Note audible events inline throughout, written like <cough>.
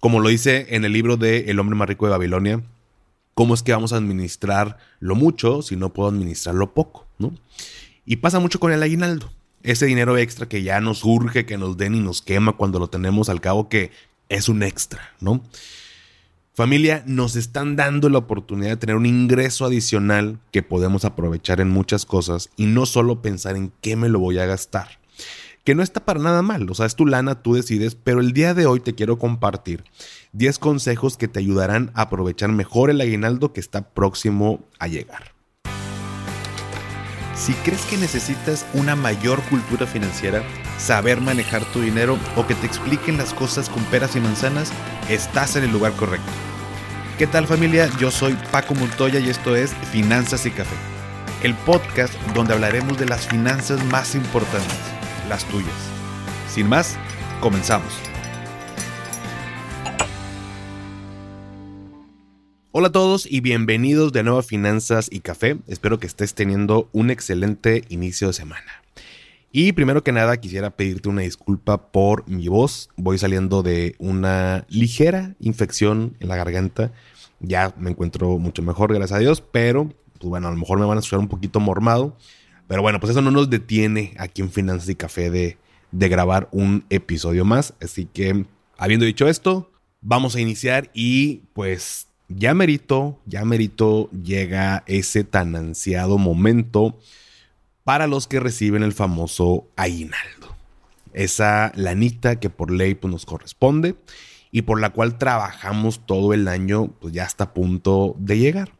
Como lo dice en el libro de El hombre más rico de Babilonia, ¿cómo es que vamos a administrar lo mucho si no puedo administrar lo poco? ¿no? Y pasa mucho con el aguinaldo. Ese dinero extra que ya nos urge que nos den y nos quema cuando lo tenemos al cabo que es un extra, ¿no? Familia, nos están dando la oportunidad de tener un ingreso adicional que podemos aprovechar en muchas cosas y no solo pensar en qué me lo voy a gastar que no está para nada mal, o sea, es tu lana, tú decides, pero el día de hoy te quiero compartir 10 consejos que te ayudarán a aprovechar mejor el aguinaldo que está próximo a llegar. Si crees que necesitas una mayor cultura financiera, saber manejar tu dinero o que te expliquen las cosas con peras y manzanas, estás en el lugar correcto. ¿Qué tal familia? Yo soy Paco Montoya y esto es Finanzas y Café, el podcast donde hablaremos de las finanzas más importantes las tuyas. Sin más, comenzamos. Hola a todos y bienvenidos de nuevo a Finanzas y Café. Espero que estés teniendo un excelente inicio de semana. Y primero que nada quisiera pedirte una disculpa por mi voz. Voy saliendo de una ligera infección en la garganta. Ya me encuentro mucho mejor, gracias a Dios, pero pues bueno, a lo mejor me van a escuchar un poquito mormado. Pero bueno, pues eso no nos detiene aquí en Finanzas y Café de, de grabar un episodio más. Así que, habiendo dicho esto, vamos a iniciar y pues ya merito, ya merito llega ese tan ansiado momento para los que reciben el famoso aguinaldo. Esa lanita que por ley pues, nos corresponde y por la cual trabajamos todo el año, pues ya está a punto de llegar.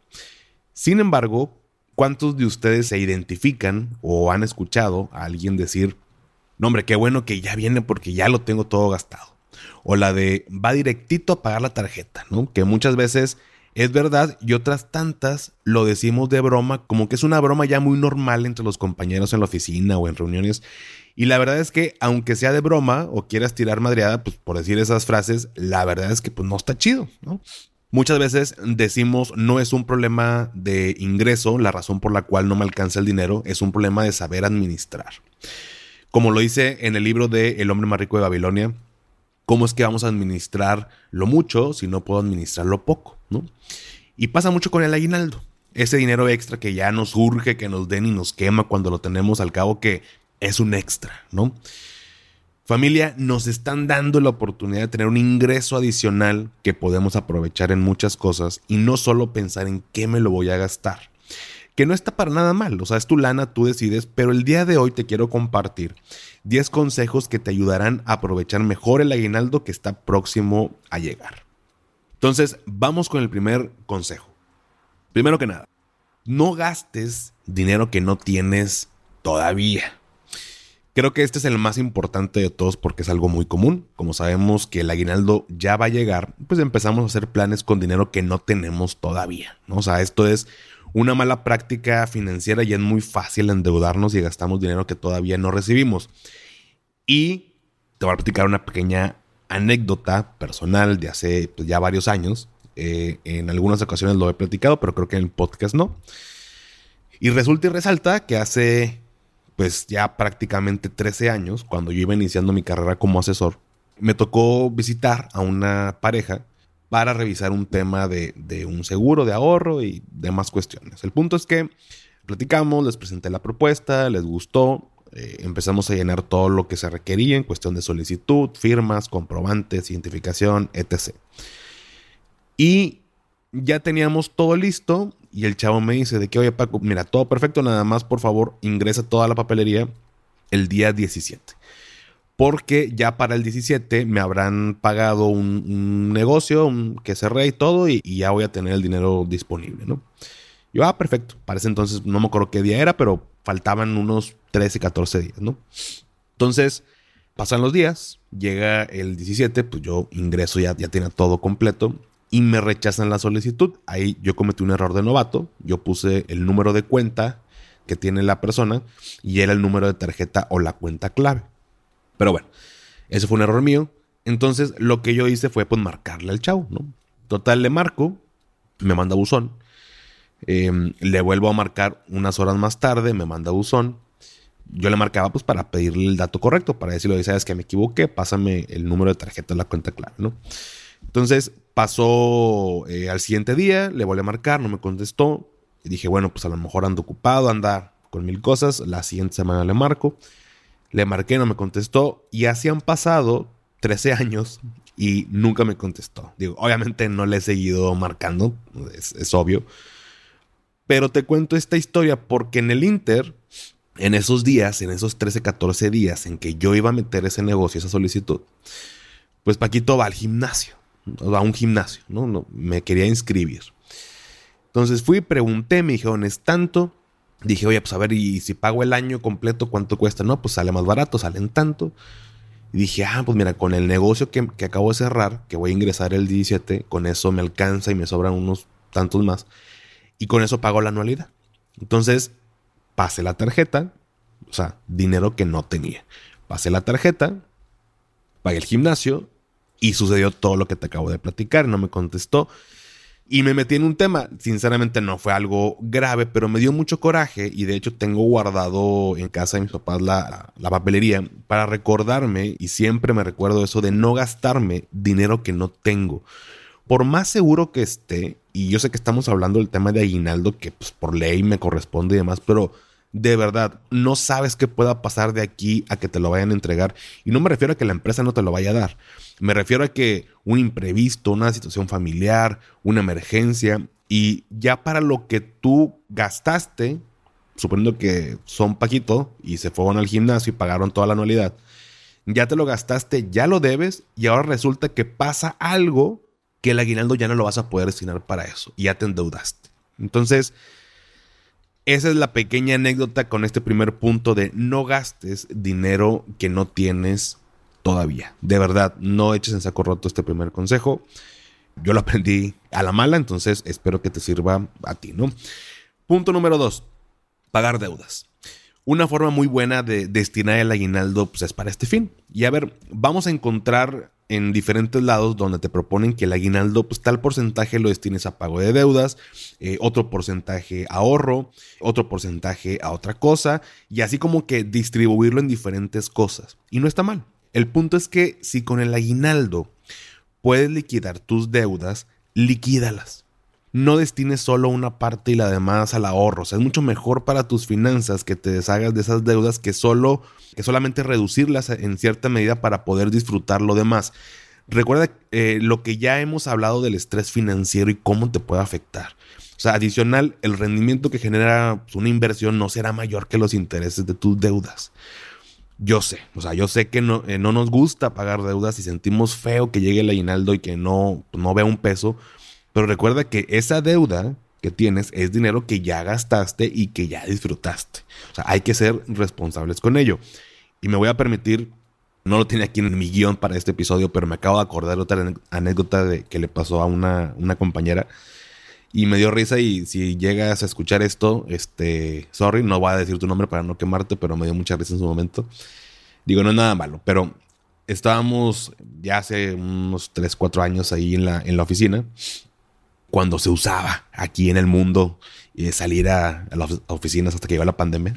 Sin embargo, ¿Cuántos de ustedes se identifican o han escuchado a alguien decir, no hombre, qué bueno que ya viene porque ya lo tengo todo gastado? O la de va directito a pagar la tarjeta, ¿no? Que muchas veces es verdad y otras tantas lo decimos de broma, como que es una broma ya muy normal entre los compañeros en la oficina o en reuniones. Y la verdad es que, aunque sea de broma o quieras tirar madreada, pues por decir esas frases, la verdad es que pues no está chido, ¿no? Muchas veces decimos no es un problema de ingreso, la razón por la cual no me alcanza el dinero, es un problema de saber administrar. Como lo dice en el libro de El hombre más rico de Babilonia, ¿cómo es que vamos a administrar lo mucho si no puedo administrar lo poco? ¿no? Y pasa mucho con el aguinaldo. Ese dinero extra que ya nos urge que nos den y nos quema cuando lo tenemos al cabo que es un extra, ¿no? Familia, nos están dando la oportunidad de tener un ingreso adicional que podemos aprovechar en muchas cosas y no solo pensar en qué me lo voy a gastar. Que no está para nada mal, o sea, es tu lana, tú decides, pero el día de hoy te quiero compartir 10 consejos que te ayudarán a aprovechar mejor el aguinaldo que está próximo a llegar. Entonces, vamos con el primer consejo. Primero que nada, no gastes dinero que no tienes todavía. Creo que este es el más importante de todos porque es algo muy común. Como sabemos que el aguinaldo ya va a llegar, pues empezamos a hacer planes con dinero que no tenemos todavía. ¿no? O sea, esto es una mala práctica financiera y es muy fácil endeudarnos y gastamos dinero que todavía no recibimos. Y te voy a platicar una pequeña anécdota personal de hace pues, ya varios años. Eh, en algunas ocasiones lo he platicado, pero creo que en el podcast no. Y resulta y resalta que hace pues ya prácticamente 13 años, cuando yo iba iniciando mi carrera como asesor, me tocó visitar a una pareja para revisar un tema de, un seguro de ahorro y demás cuestiones. El punto es que platicamos, les presenté la propuesta, les gustó, eh, empezamos a llenar todo lo que se requería en cuestión de solicitud, firmas, comprobantes, identificación, etc. Y ya teníamos todo listo y el chavo me dice de que, oye Paco, mira, todo perfecto, nada más por favor ingresa toda la papelería el día 17. Porque ya para el 17 me habrán pagado un, negocio que cerré y todo y, ya voy a tener el dinero disponible, ¿no? Yo, ah, perfecto. Parece entonces, no me acuerdo qué día era, pero faltaban unos 13, 14 días, ¿no? Entonces, pasan los días, llega el 17, pues yo ingreso, ya, ya tiene todo completo y me rechazan la solicitud. Ahí yo cometí un error de novato. Yo puse el número de cuenta que tiene la persona y era el número de tarjeta o la cuenta clave. Pero bueno, eso fue un error mío. Entonces lo que yo hice fue pues marcarle al chavo, ¿no? Total, le marco, me manda buzón. Em, le vuelvo a marcar unas horas más tarde, me manda buzón. Yo le marcaba pues para pedirle el dato correcto, para decirle, sabes que me equivoqué, pásame el número de tarjeta o la cuenta clave, ¿no? Entonces pasó eh, al siguiente día, le volví a marcar, no me contestó. Y dije, bueno, pues a lo mejor ando ocupado, anda con mil cosas. La siguiente semana le marco. Le marqué, no me contestó. Y así han pasado 13 <laughs> años y nunca me contestó. Digo, obviamente no le he seguido marcando, es, es obvio. Pero te cuento esta historia porque en el Inter, en esos días, en esos 13, 14 días en que yo iba a meter ese negocio, esa solicitud, pues Paquito va al gimnasio, a un gimnasio, ¿no? no me quería inscribir. Entonces fui, pregunté, me dijeron, es tanto. Dije, oye, pues a ver, y si pago el año completo, ¿cuánto cuesta? No, pues sale más barato, salen tanto. Y dije, ah, pues mira, con el negocio que, que, acabo de cerrar, que voy a ingresar el 17, con eso me alcanza y me sobran unos tantos más. Y con eso pago la anualidad. Entonces, pasé la tarjeta, o sea, dinero que no tenía. Pasé la tarjeta, pagué el gimnasio y sucedió todo lo que te acabo de platicar. No me contestó. Y me metí en un tema, sinceramente no fue algo grave, pero me dio mucho coraje y de hecho tengo guardado en casa de mis papás la, la, papelería para recordarme y siempre me recuerdo eso de no gastarme dinero que no tengo. Por más seguro que esté, y yo sé que estamos hablando del tema de aguinaldo que pues, por ley me corresponde y demás, pero de verdad, no sabes qué pueda pasar de aquí a que te lo vayan a entregar. Y no me refiero a que la empresa no te lo vaya a dar. Me refiero a que un imprevisto, una situación familiar, una emergencia, y ya para lo que tú gastaste, suponiendo que son Paquito y se fueron al gimnasio y pagaron toda la anualidad, ya te lo gastaste, ya lo debes, y ahora resulta que pasa algo que el aguinaldo ya no lo vas a poder destinar para eso, y ya te endeudaste. Entonces, esa es la pequeña anécdota con este primer punto de no gastes dinero que no tienes todavía. De verdad, no eches en saco roto este primer consejo. Yo lo aprendí a la mala, entonces espero que te sirva a ti, ¿no? Punto número dos, pagar deudas. Una forma muy buena de destinar el aguinaldo pues, es para este fin. Y a ver, vamos a encontrar en diferentes lados donde te proponen que el aguinaldo, pues tal porcentaje lo destines a pago de deudas, eh, otro porcentaje a ahorro, otro porcentaje a otra cosa, y así como que distribuirlo en diferentes cosas. Y no está mal. El punto es que si con el aguinaldo puedes liquidar tus deudas, liquídalas. No destines solo una parte y la demás al ahorro. O sea, es mucho mejor para tus finanzas que te deshagas de esas deudas que solo que solamente reducirlas en cierta medida para poder disfrutar lo demás. Recuerda eh, lo que ya hemos hablado del estrés financiero y cómo te puede afectar. O sea, adicional, el rendimiento que genera pues, una inversión no será mayor que los intereses de tus deudas. Yo sé, o sea, yo sé que no, eh, no nos gusta pagar deudas y sentimos feo que llegue el aguinaldo y que no, no vea un peso, pero recuerda que esa deuda que tienes es dinero que ya gastaste y que ya disfrutaste. O sea, hay que ser responsables con ello. Y me voy a permitir, no lo tiene aquí en mi guion para este episodio, pero me acabo de acordar otra anécdota de, que le pasó a una, una compañera. Y me dio risa y si llegas a escuchar esto, este, sorry, no voy a decir tu nombre para no quemarte, pero me dio mucha risa en su momento. Digo, no es nada malo, pero estábamos ya hace unos 3, 4 años ahí en la, en la oficina cuando se usaba aquí en el mundo y salir a, las oficinas hasta que llegó la pandemia.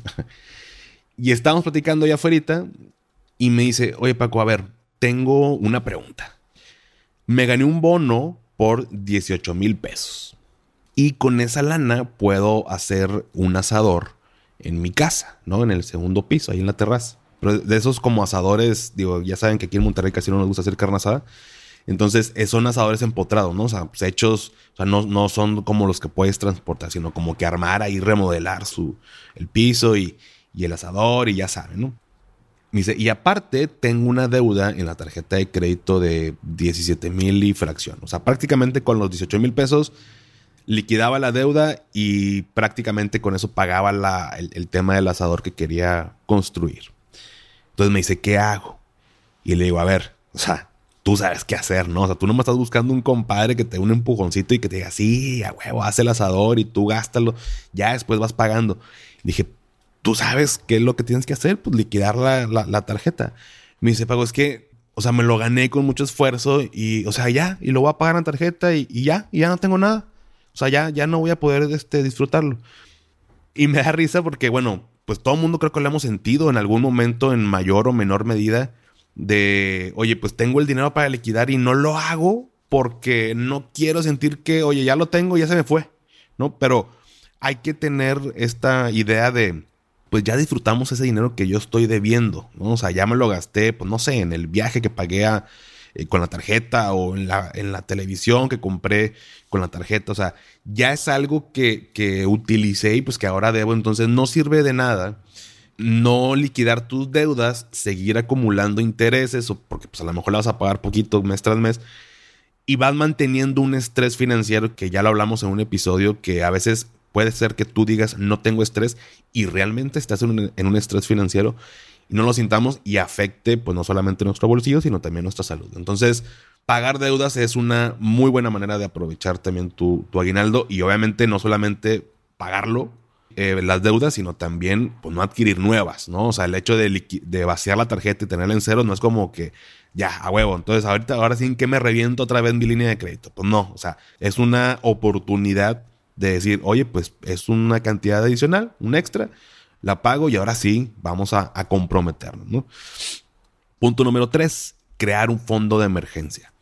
<laughs> y estábamos platicando allá afuera y me dice, oye Paco, a ver, tengo una pregunta. Me gané un bono por 18 mil pesos. Y con esa lana puedo hacer un asador en mi casa, ¿no? En el segundo piso, ahí en la terraza. Pero de esos como asadores, digo, ya saben que aquí en Monterrey casi no nos gusta hacer carne asada. Entonces, eh, son asadores empotrados, ¿no? O sea, pues, hechos, o sea, no, no, son como los que puedes transportar, sino como que armar ahí, remodelar su, el piso y, y el asador y ya saben, ¿no? dice, y aparte tengo una deuda en la tarjeta de crédito de 17 mil y fracción. O sea, prácticamente con los 18 mil pesos liquidaba la deuda y prácticamente con eso pagaba la, el, el, tema del asador que quería construir. Entonces me dice, ¿qué hago? Y le digo, a ver, o sea, tú sabes qué hacer, ¿no? O sea, tú no me estás buscando un compadre que te dé un empujoncito y que te diga, sí, a huevo, haz el asador y tú gástalo, ya después vas pagando. dije, tú sabes qué es lo que tienes que hacer, pues liquidar la, la, tarjeta. Me dice, Pago, es que, o sea, me lo gané con mucho esfuerzo y, o sea, ya, y lo voy a pagar en tarjeta y, y ya, y ya no tengo nada. O sea, ya, ya no voy a poder este, disfrutarlo. Y me da risa porque, bueno, pues todo el mundo creo que lo hemos sentido en algún momento en mayor o menor medida de, oye, pues tengo el dinero para liquidar y no lo hago porque no quiero sentir que, oye, ya lo tengo, ya se me fue, ¿no? Pero hay que tener esta idea de, pues ya disfrutamos ese dinero que yo estoy debiendo, ¿no? O sea, ya me lo gasté, pues no sé, en el viaje que pagué eh, con la tarjeta o en la, en la televisión que compré con la tarjeta, o sea, ya es algo que, que utilicé y pues que ahora debo, entonces no sirve de nada no liquidar tus deudas, seguir acumulando intereses, o porque pues a lo mejor la vas a pagar poquito mes tras mes, y vas manteniendo un estrés financiero que ya lo hablamos en un episodio que a veces puede ser que tú digas no tengo estrés y realmente estás en un, en estrés financiero y no lo sintamos y afecte pues no solamente nuestro bolsillo sino también nuestra salud. Entonces pagar deudas es una muy buena manera de aprovechar también tu aguinaldo y obviamente no solamente pagarlo eh, las deudas, sino también pues, no adquirir nuevas, ¿no? O sea, el hecho de, vaciar la tarjeta y tenerla en cero no es como que ya, a huevo. Entonces, ahorita, ahora sí que me reviento otra vez mi línea de crédito. Pues no, o sea, es una oportunidad de decir, oye, pues es una cantidad adicional, un extra, la pago y ahora sí vamos a, a comprometernos, ¿no? Punto número tres, crear un fondo de emergencia.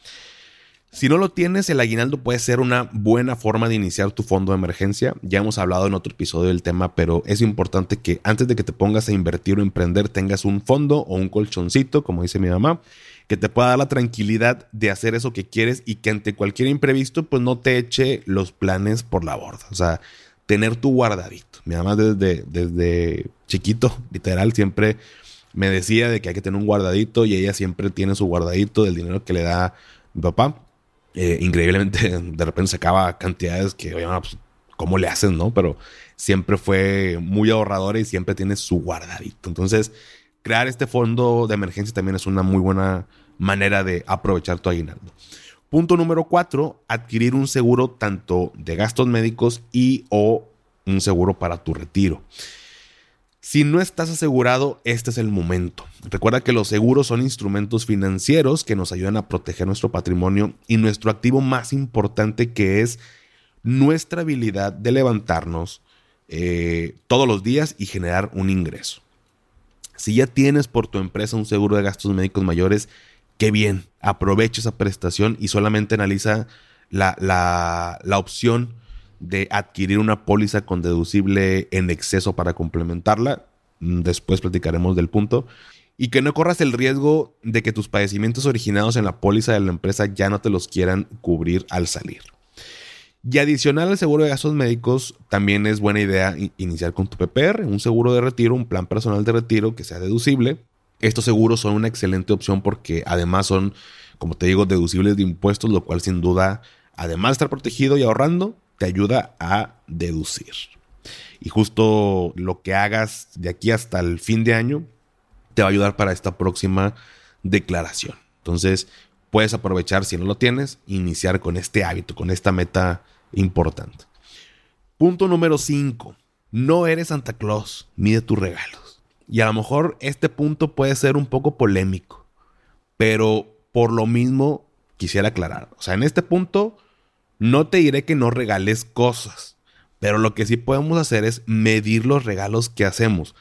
Si no lo tienes, el aguinaldo puede ser una buena forma de iniciar tu fondo de emergencia. Ya hemos hablado en otro episodio del tema, pero es importante que antes de que te pongas a invertir o emprender tengas un fondo o un colchoncito, como dice mi mamá, que te pueda dar la tranquilidad de hacer eso que quieres y que ante cualquier imprevisto pues no te eche los planes por la borda. O sea, tener tu guardadito. Mi mamá desde, desde chiquito, literal, siempre me decía de que hay que tener un guardadito y ella siempre tiene su guardadito del dinero que le da mi papá eh, increíblemente <laughs> de repente sacaba cantidades que, oye, pues, ¿cómo le hacen, no? Pero siempre fue muy ahorradora y siempre tiene su guardadito. Entonces, crear este fondo de emergencia también es una muy buena manera de aprovechar tu aguinaldo. Punto número cuatro, adquirir un seguro tanto de gastos médicos y o un seguro para tu retiro. Si no estás asegurado, este es el momento. Recuerda que los seguros son instrumentos financieros que nos ayudan a proteger nuestro patrimonio y nuestro activo más importante que es nuestra habilidad de levantarnos eh, todos los días y generar un ingreso. Si ya tienes por tu empresa un seguro de gastos médicos mayores, qué bien, aprovecha esa prestación y solamente analiza la, la, la opción de adquirir una póliza con deducible en exceso para complementarla. Mm, después platicaremos del punto. Y que no corras el riesgo de que tus padecimientos originados en la póliza de la empresa ya no te los quieran cubrir al salir. Y adicional al seguro de gastos médicos, también es buena idea iniciar con tu PPR, un seguro de retiro, un plan personal de retiro que sea deducible. Estos seguros son una excelente opción porque además son, como te digo, deducibles de impuestos, lo cual sin duda, además de estar protegido y ahorrando, te ayuda a deducir. Y justo lo que hagas de aquí hasta el fin de año te va a ayudar para esta próxima declaración. Entonces, puedes aprovechar, si no lo tienes, iniciar con este hábito, con esta meta importante. Punto número 5. No eres Santa Claus, mide tus regalos. Y a lo mejor este punto puede ser un poco polémico, pero por lo mismo quisiera aclarar. O sea, en este punto no te diré que no regales cosas, pero lo que sí podemos hacer es medir los regalos que hacemos.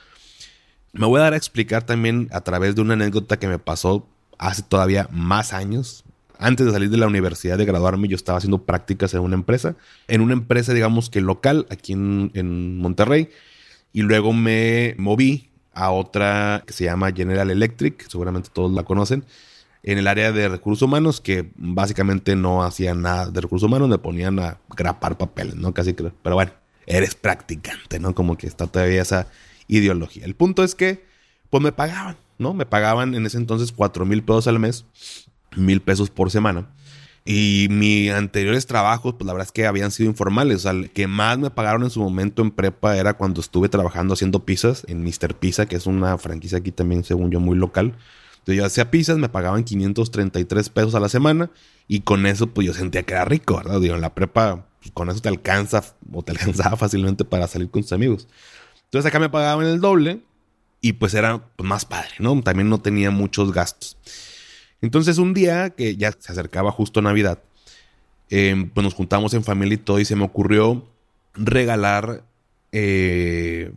Me voy a dar a explicar también a través de una anécdota que me pasó hace todavía más años. Antes de salir de la universidad, de graduarme, yo estaba haciendo prácticas en una empresa. En una empresa, digamos que local, aquí en, en Monterrey. Y luego me moví a otra que se llama General Electric, seguramente todos la conocen en el área de recursos humanos que básicamente no hacían nada de recursos humanos, me ponían a grapar papeles, ¿no? Casi que, pero bueno, eres practicante, ¿no? Como que está todavía esa ideología. El punto es que, pues me pagaban, ¿no? Me pagaban en ese entonces cuatro mil pesos al mes, mil pesos por semana. Y mis anteriores trabajos, pues la verdad es que habían sido informales. O sea, el que más me pagaron en su momento en prepa era cuando estuve trabajando haciendo pizzas en Mr. Pizza, que es una franquicia aquí también, según yo, muy local. Entonces yo hacía pizzas, me pagaban 533 pesos a la semana y con eso pues yo sentía que era rico, ¿verdad? Digo, en la prepa pues, con eso te alcanza o te <laughs> alcanzaba fácilmente para salir con tus amigos. Entonces acá me pagaban el doble y pues era pues, más padre, ¿no? También no tenía muchos gastos. Entonces un día que ya se acercaba justo Navidad, em, pues nos juntamos en familia y todo y se me ocurrió regalar eh,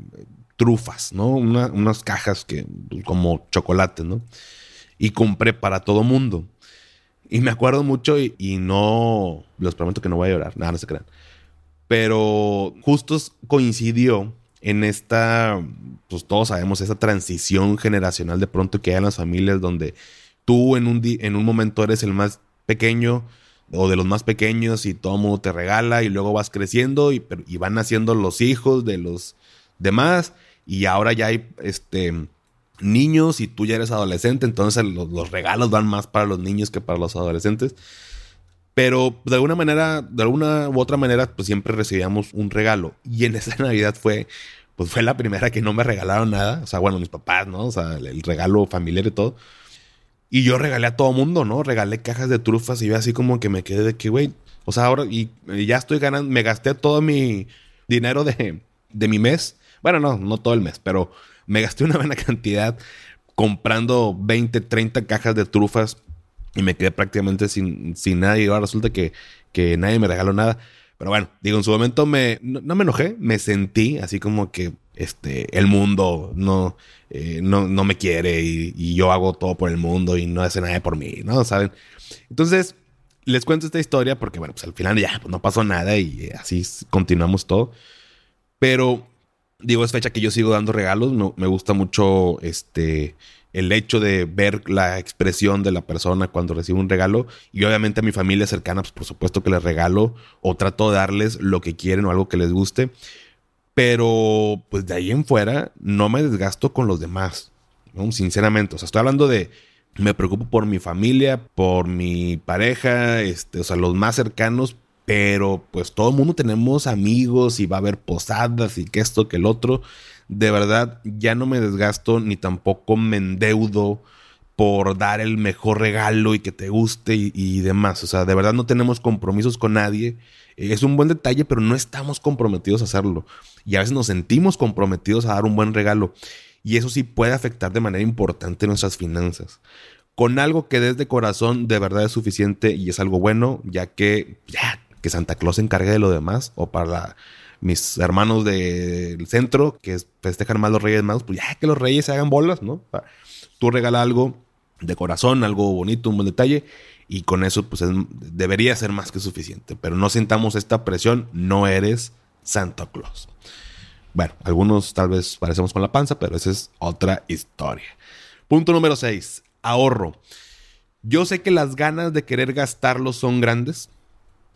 trufas, ¿no? unas cajas que, como chocolates, ¿no? Y compré para todo mundo. Y me acuerdo mucho y, no, los prometo que no voy a llorar, nada, no se crean. Pero justo coincidió en esta, pues todos sabemos, esa transición generacional de pronto que hay en las familias donde tú en un, en un momento eres el más pequeño o de los más pequeños y todo el mundo te regala y luego vas creciendo y, y van naciendo los hijos de los demás y ahora ya hay este niños y tú ya eres adolescente, entonces los, los, regalos van más para los niños que para los adolescentes. Pero de alguna manera, de alguna u otra manera, pues siempre recibíamos un regalo. Y en esa <laughs> Navidad fue, pues fue la primera que no me regalaron nada. O sea, bueno, mis papás, ¿no? O sea, el, regalo familiar y todo. Y yo regalé a todo mundo, ¿no? Regalé cajas de trufas y yo así como que me quedé de que, güey, o sea, ahora y, ya estoy ganando, me gasté todo mi dinero de, de mi mes. Bueno, no, no todo el mes, pero me gasté una buena <laughs> cantidad comprando 20, 30 cajas de trufas y me quedé prácticamente sin, sin nada y ahora resulta que, que nadie me regaló nada. Pero bueno, digo, en su momento me, no, me enojé, me sentí así como que este, el mundo no, eh, no, no, me quiere y, yo hago todo por el mundo y no hace nada por mí, ¿no? ¿Saben? Entonces, les cuento esta historia porque, bueno, pues al final ya pues no pasó nada y así continuamos todo. Pero, digo, es fecha que yo sigo dando regalos, me, me gusta mucho este el hecho de ver la expresión de la persona cuando recibe un regalo y obviamente a mi familia cercana, pues por supuesto que les regalo o trato de darles lo que quieren o algo que les guste, pero pues de ahí en fuera no me desgasto con los demás, ¿no? sinceramente, o sea, estoy hablando de me preocupo por mi familia, por mi pareja, este, o sea, los más cercanos, pero pues todo el mundo tenemos amigos y va a haber posadas y que esto, que el otro de verdad ya no me desgasto ni tampoco me endeudo por dar el mejor regalo y que te guste y, demás. O sea, de verdad no tenemos compromisos con nadie. Es un buen detalle, pero no estamos comprometidos a hacerlo. Y a veces nos sentimos comprometidos a dar un buen regalo. Y eso sí puede afectar de manera importante nuestras finanzas. Con algo que desde corazón de verdad es suficiente y es algo bueno, ya que ya, que Santa Claus se encargue de lo demás o para mis hermanos del centro que festejan más los Reyes Magos, pues ya que los Reyes se hagan bolas, ¿no? Tú regala algo de corazón, algo bonito, un buen detalle, y con eso pues debería ser más que suficiente. Pero no sintamos esta presión, no eres Santa Claus. Bueno, algunos tal vez parecemos con la panza, pero esa es otra historia. Punto número 6, ahorro. Yo sé que las ganas de querer gastarlo son grandes,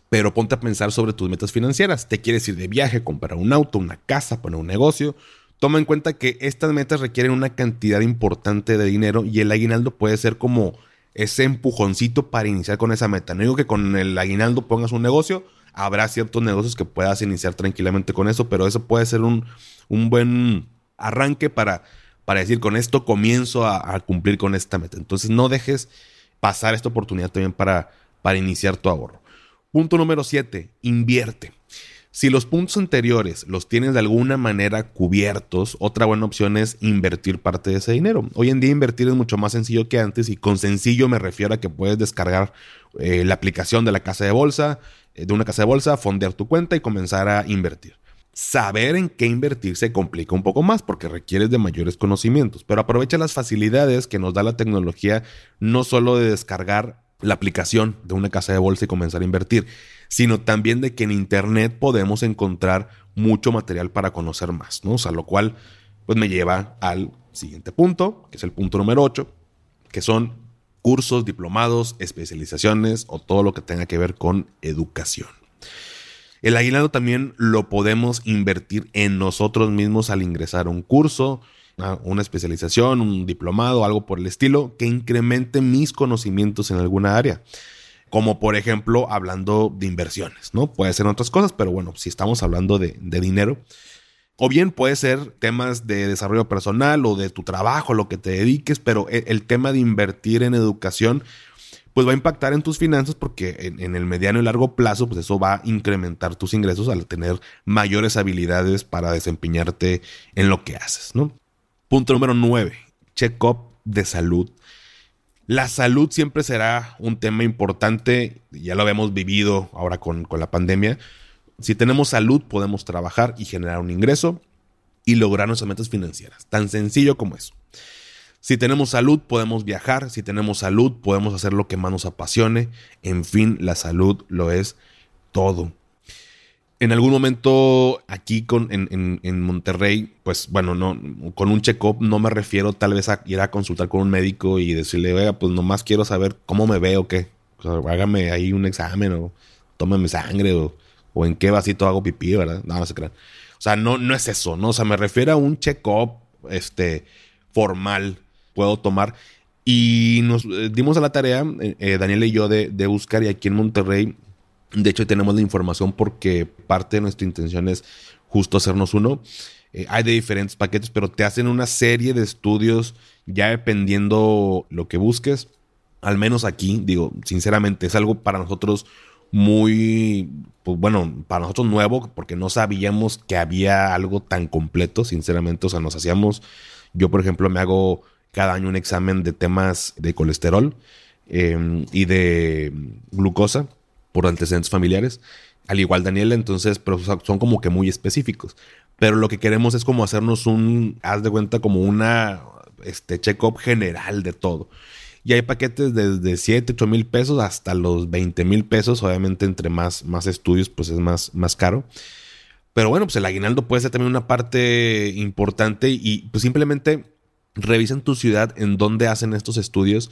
pero ponte a pensar sobre tus metas financieras. ¿Te quieres ir de viaje, comprar un auto, una casa, poner un negocio? Toma en cuenta que estas metas requieren una cantidad importante de dinero y el aguinaldo puede ser como ese empujoncito para iniciar con esa meta. No digo que con el aguinaldo pongas un negocio, habrá ciertos negocios que puedas iniciar tranquilamente con eso, pero eso puede ser un, buen arranque para, para decir, con esto comienzo a, a, cumplir con esta meta. Entonces no dejes pasar esta oportunidad también para, para iniciar tu ahorro. Punto número 7. Invierte. Si los puntos anteriores los tienes de alguna manera cubiertos, otra buena opción es invertir parte de ese dinero. Hoy en día invertir es mucho más sencillo que antes y con sencillo me refiero a que puedes descargar eh, la aplicación de la casa de bolsa, eh, de una casa de bolsa, fondear tu cuenta y comenzar a invertir. Saber en qué invertir se complica un poco más porque requieres de mayores conocimientos, pero aprovecha las facilidades que nos da la tecnología no solo de descargar la aplicación de una casa de bolsa y comenzar a invertir, sino también de que en Internet podemos encontrar mucho material para conocer más, ¿no? O sea, lo cual pues me lleva al siguiente punto, que es el punto número 8, que son cursos, diplomados, especializaciones o todo lo que tenga que ver con educación. El aguinaldo también lo podemos invertir en nosotros mismos al ingresar a un curso, una especialización, un diplomado, algo por el estilo, que incremente mis conocimientos en alguna área. Como por ejemplo, hablando de inversiones, ¿no? Puede ser otras cosas, pero bueno, si estamos hablando de, dinero. O bien puede ser temas de desarrollo personal o de tu trabajo, lo que te dediques, pero e, el, tema de invertir en educación, pues va a impactar en tus finanzas porque en, en, el mediano y largo plazo, pues eso va a incrementar tus ingresos al tener mayores habilidades para desempeñarte en lo que haces, ¿no? Punto número 9, check-up de salud. La salud siempre será un tema importante, ya lo habíamos vivido ahora con, con la pandemia. Si tenemos salud, podemos trabajar y generar un ingreso y lograr nuestras metas financieras. Tan sencillo como eso. Si tenemos salud, podemos viajar. Si tenemos salud, podemos hacer lo que más nos apasione. En fin, la salud lo es todo. En algún momento aquí con, en, Monterrey, pues bueno, no, con un check-up no me refiero tal vez a ir a consultar con un médico y decirle, oiga, pues nomás quiero saber cómo me veo o qué. hágame ahí un examen o tómeme sangre o, o en qué vasito hago pipí, ¿verdad? No, no se crean. O sea, no, no es eso, ¿no? O sea, me refiero a un check-up este, formal, puedo tomar. Y nos eh, dimos a la tarea, eh, eh, Daniel y yo, de, de buscar, y aquí en Monterrey de hecho, tenemos la información porque parte de nuestra intención es justo hacernos uno. Eh, hay de diferentes paquetes, pero te hacen una serie de estudios ya dependiendo lo que busques. Al menos aquí, digo, sinceramente, es algo para nosotros muy, pues bueno, para nosotros nuevo, porque no sabíamos que había algo tan completo, sinceramente. O sea, nos hacíamos, yo por ejemplo me hago cada año un examen de temas de colesterol eh, y de glucosa por antecedentes familiares, al igual Daniela, entonces, pero son como que muy específicos. Pero lo que queremos es como hacernos un, haz de cuenta, como una este, check-up general de todo. Y hay paquetes desde 7, 8 mil pesos hasta los 20 mil pesos. Obviamente, entre más, más estudios, pues es más, más caro. Pero bueno, pues el aguinaldo puede ser también una parte importante y pues simplemente revisen tu ciudad en dónde hacen estos estudios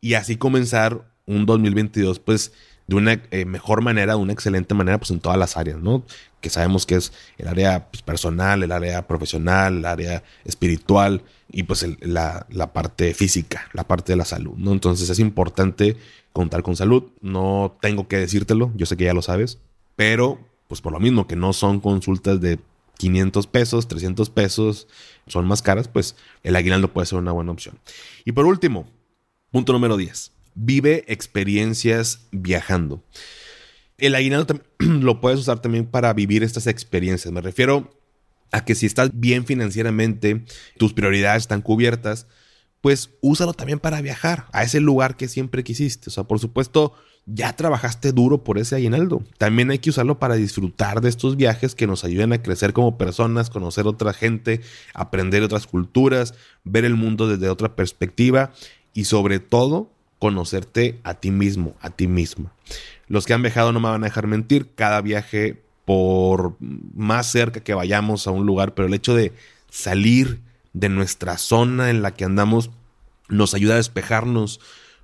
y así comenzar un 2022, pues de una eh, mejor manera, de una excelente manera, pues en todas las áreas, ¿no? Que sabemos que es el área pues, personal, el área profesional, el área espiritual y pues la, la, parte física, la parte de la salud, ¿no? Entonces es importante contar con salud. No tengo que decírtelo, yo sé que ya lo sabes, pero pues por lo mismo que no son consultas de 500 pesos, 300 pesos, son más caras, pues el aguinaldo puede ser una buena opción. Y por último, punto número 10 vive experiencias viajando. El aguinaldo <clears throat> lo puedes usar también para vivir estas experiencias. Me refiero a que si estás bien financieramente, tus prioridades están cubiertas, pues úsalo también para viajar a ese lugar que siempre quisiste. O sea, por supuesto, ya trabajaste duro por ese aguinaldo. También hay que usarlo para disfrutar de estos viajes que nos ayuden a crecer como personas, conocer otra gente, aprender otras culturas, ver el mundo desde otra perspectiva y sobre todo conocerte a ti mismo, a ti misma. Los que han viajado no me van a dejar mentir, cada viaje, por más cerca que vayamos a un lugar, pero el hecho de salir de nuestra zona en la que andamos nos ayuda a despejarnos,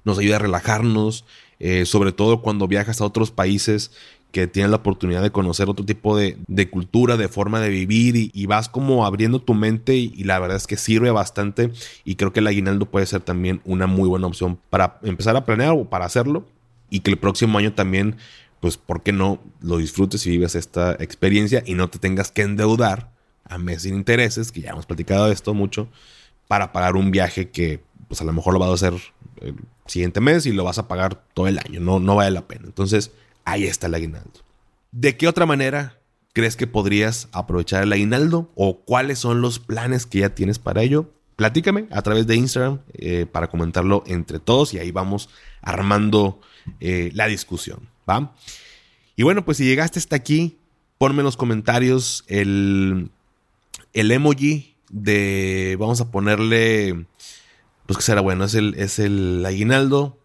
nos ayuda a relajarnos, eh, sobre todo cuando viajas a otros países que tienes la oportunidad de conocer otro tipo de, cultura, de forma de vivir y, vas como abriendo tu mente y, la verdad es que sirve bastante y creo que el aguinaldo puede ser también una muy buena opción para empezar a planear o para hacerlo y que el próximo año también, pues, ¿por qué no lo disfrutes y vives esta experiencia y no te tengas que endeudar a meses sin intereses, que ya hemos platicado de esto mucho, para pagar un viaje que pues a lo mejor lo vas a hacer el siguiente mes y lo vas a pagar todo el año, no, no vale la pena. Entonces, ahí está el aguinaldo. ¿De qué otra manera crees que podrías aprovechar el aguinaldo o cuáles son los planes que ya tienes para ello? Platícame a través de Instagram eh, para comentarlo entre todos y ahí vamos armando eh, la discusión, ¿va? Y bueno, pues si llegaste hasta aquí, ponme en los comentarios el, el emoji de, vamos a ponerle, pues que será bueno, es el, es el aguinaldo.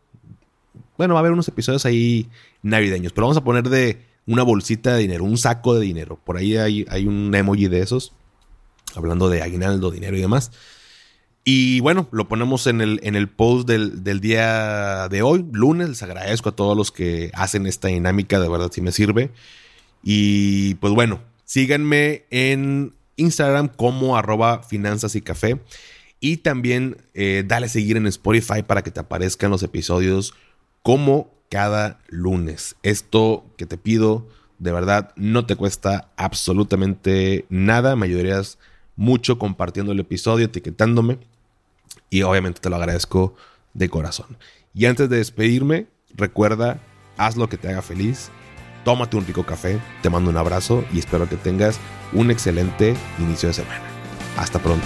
Bueno, va a haber unos episodios ahí navideños. Pero vamos a poner de una bolsita de dinero, un saco de dinero. Por ahí hay, un emoji de esos. Hablando de aguinaldo, dinero y demás. Y bueno, lo ponemos en el, en el post del, del, día de hoy, lunes. Les agradezco a todos los que hacen esta dinámica, de verdad si me sirve. Y pues bueno, síganme en Instagram como arroba finanzas y café. Y también eh, dale seguir en Spotify para que te aparezcan los episodios como cada lunes. Esto que te pido, de verdad, no te cuesta absolutamente nada. Me ayudarías mucho compartiendo el episodio, etiquetándome. Y obviamente te lo agradezco de corazón. Y antes de despedirme, recuerda, haz lo que te haga feliz. Tómate un rico café, te mando un abrazo y espero que tengas un excelente inicio de semana. Hasta pronto.